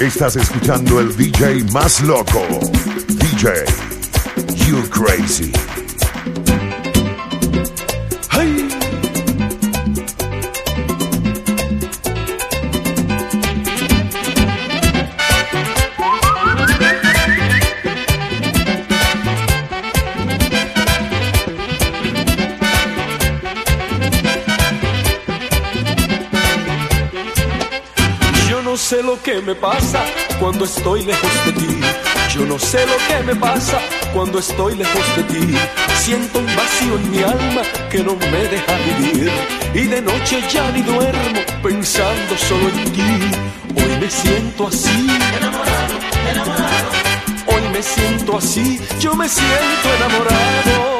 Estás escuchando el DJ más loco. DJ You Crazy. Lo que me pasa cuando estoy lejos de ti. Yo no sé lo que me pasa cuando estoy lejos de ti. Siento un vacío en mi alma que no me deja vivir. Y de noche ya ni duermo pensando solo en ti. Hoy me siento así. Enamorado, enamorado. Hoy me siento así. Yo me siento enamorado.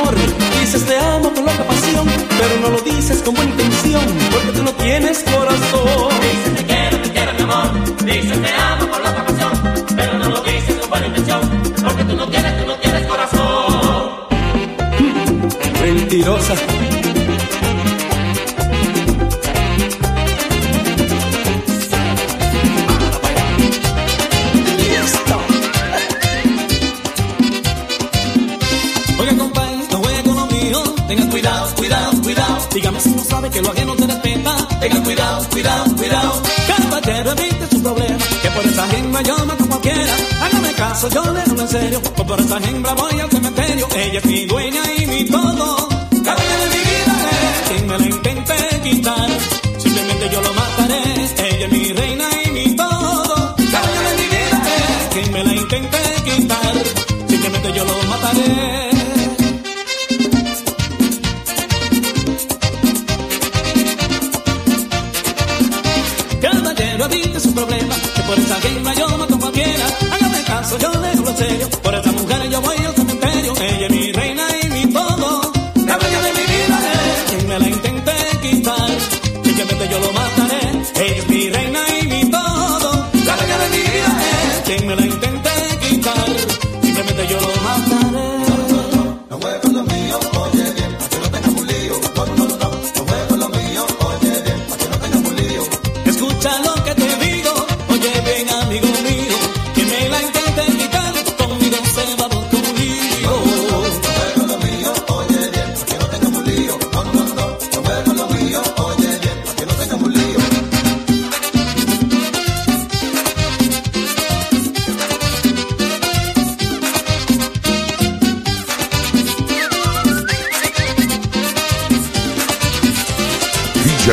Amor. Dices te amo con loca pasión, pero no lo dices con buena intención, porque tú no tienes corazón. Dices te quiero, te quiero, mi amor. Dices te amo con loca pasión. Pero no lo dices con buena intención. Porque tú no tienes, tú no tienes corazón. Mentirosa. Cuidado, cuidado, cuidado. Dígame si no sabe que lo ajeno te respeta. Tenga cuidado, cuidado, cuidado. Caballero, evite su problema. Que por esa hembra yo mato a cualquiera. Hágame caso, yo le hablo en serio. Pues por esa hembra voy al cementerio. Ella es mi dueña y mi todo. Caballero de mi vida es quien me la intente quitar. Simplemente yo lo mataré. Ella es mi reina y mi todo. Caballero de mi vida es quien me la intente Que por esa guerra yo mato a cualquiera. Hágame caso, yo le hablo en serio. Por esa mujer yo voy al You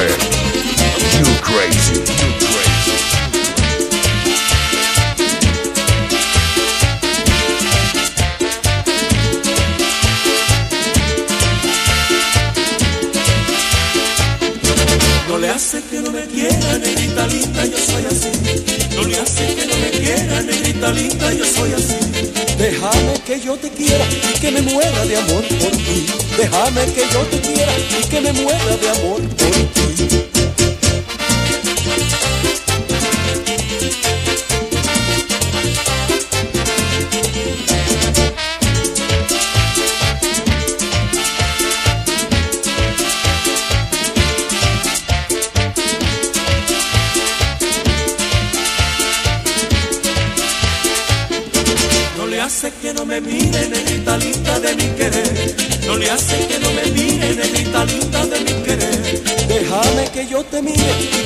Crazy. No le hace que no me quiera, negrita linda, yo soy así. No le hace que no me quiera, negrita linda, yo soy así. Déjame que yo te quiera y que me muera de amor por ti. Déjame que yo te quiera y que me muera de amor por ti.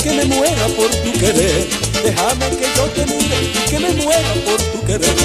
Que me muera por tu querer. Déjame que yo te mire y que me muera por tu querer,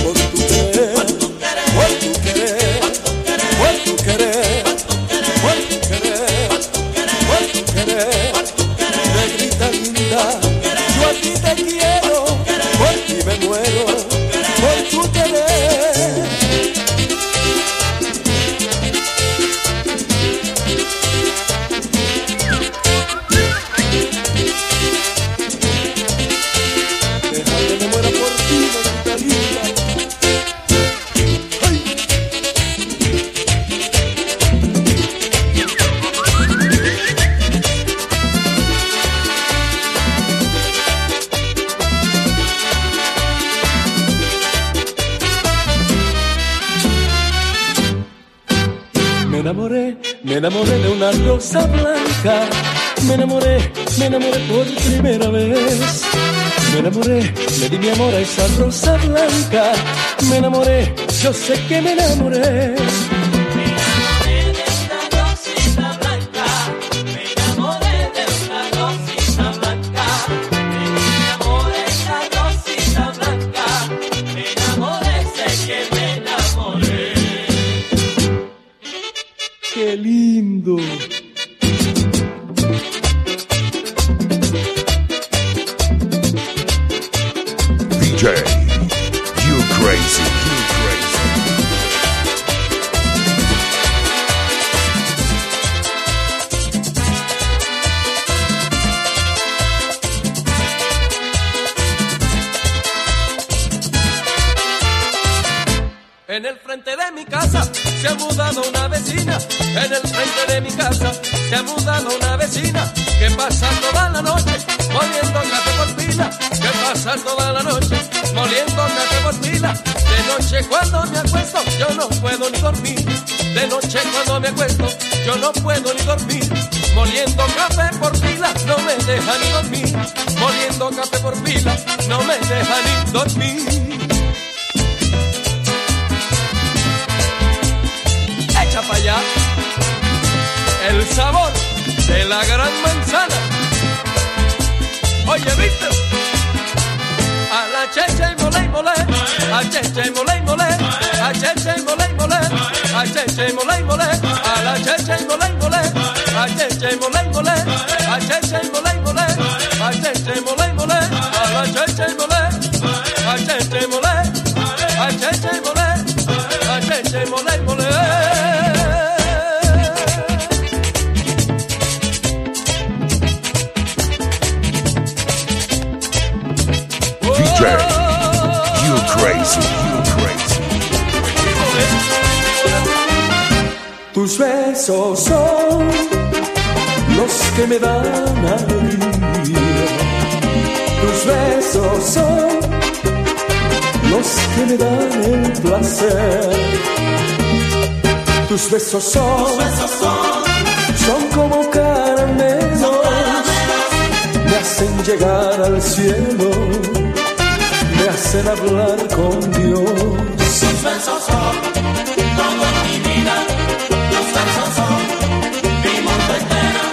rosa blanca. Me enamoré, me enamoré por primera vez. Me enamoré, le di mi amor a esa rosa blanca. Me enamoré, yo sé que me enamoré. Una vecina que pasa toda la noche moliendo café por pila. Que pasa toda la noche moliendo café por pila. De noche cuando me acuesto yo no puedo ni dormir. De noche cuando me acuesto yo no puedo ni dormir. Moliendo café por pila no me deja ni dormir. Moliendo café por pila no me deja ni dormir. echa para allá el sabor de la gran manzana. Oye, ¿viste? A la cheche y mole y mole, a cheche y mole y mole, a cheche y mole y mole, a cheche y mole y mole, a la cheche y mole y mole, a cheche y mole y mole, a cheche y mole y mole, a y mole a la y a y mole, DJ, you crazy, you crazy. Tus besos son los que me dan alegría. Tus besos son los que me dan el placer. Tus besos son, son como caramelos, me hacen llegar al cielo, me hacen hablar con Dios. Tus besos son toda mi vida, tus besos son mi mundo entero,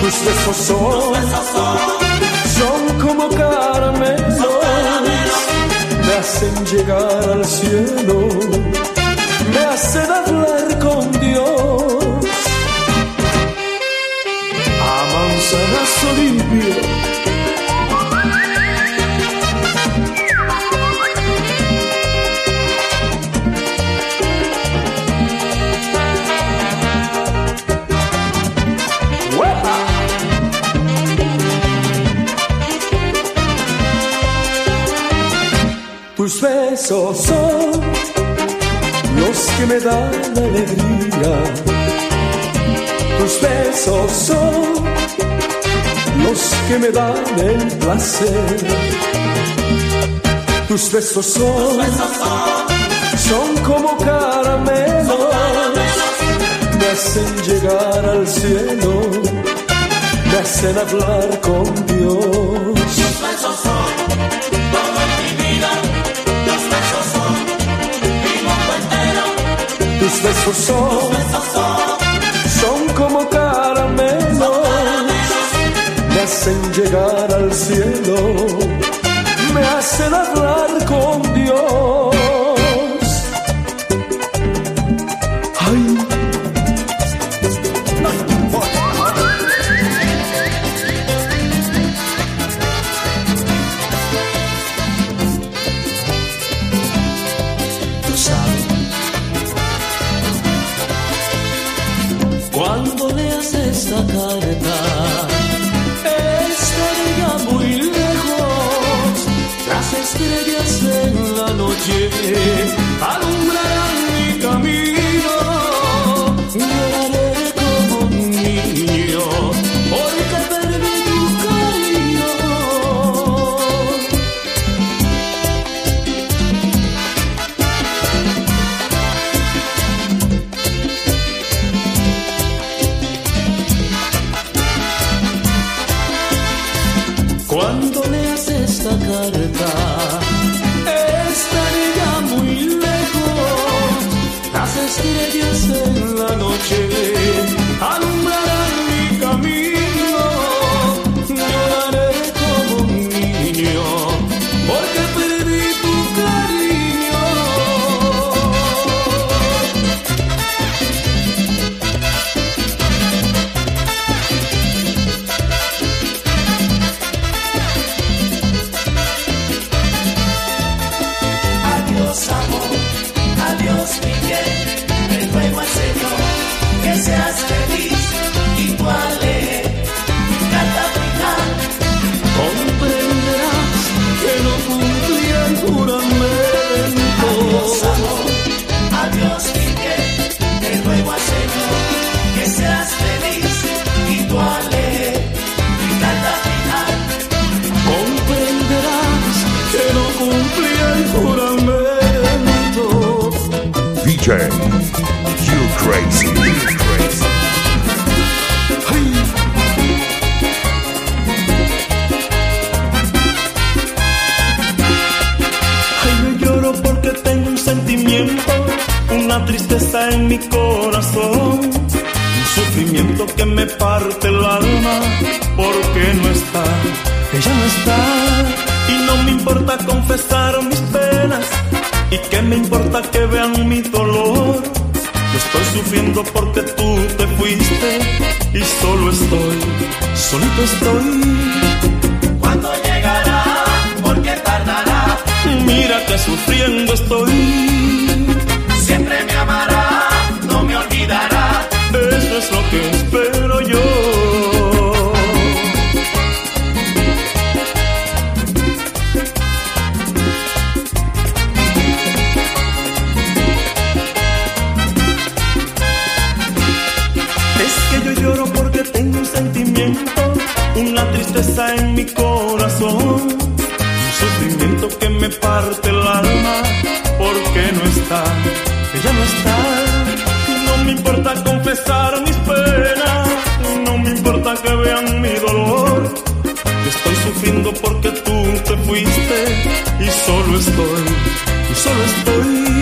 Tus besos son, son son como caramelos, me hacen llegar al cielo, me hacen hablar con Dios. A manzanazo limpio. Me dan alegría. Tus besos son los que me dan el placer. Tus besos son, son como caramelos, me hacen llegar al cielo, me hacen hablar con Dios. Tus besos son, son como caramelos, me me hacen llegar al cielo, me hacen hablar con Dios. En la noche alumbrarán mi camino. Lloraré como un niño porque perdí tu cariño. Cuando leas esta carta, muy lejos. Las estrellas en la noche alumbrarán DJ, you crazy. Crazy. Ay, me lloro porque tengo un sentimiento, una tristeza en mi corazón, un sufrimiento que me parte el alma, porque no está, ella no está, y no me importa confesar mis penas, y que me importa que vean mi sufriendo porque tú te fuiste, y solo estoy, solito estoy. ¿Cuándo llegará? ¿Por qué tardará? Mira que sufriendo estoy. Siempre me amará, no me olvidará. Eso es lo que espero me parte el alma, porque no está, ella no está. No me importa confesar mis penas, no me importa que vean mi dolor. Estoy sufriendo porque tú te fuiste y solo estoy, y solo estoy.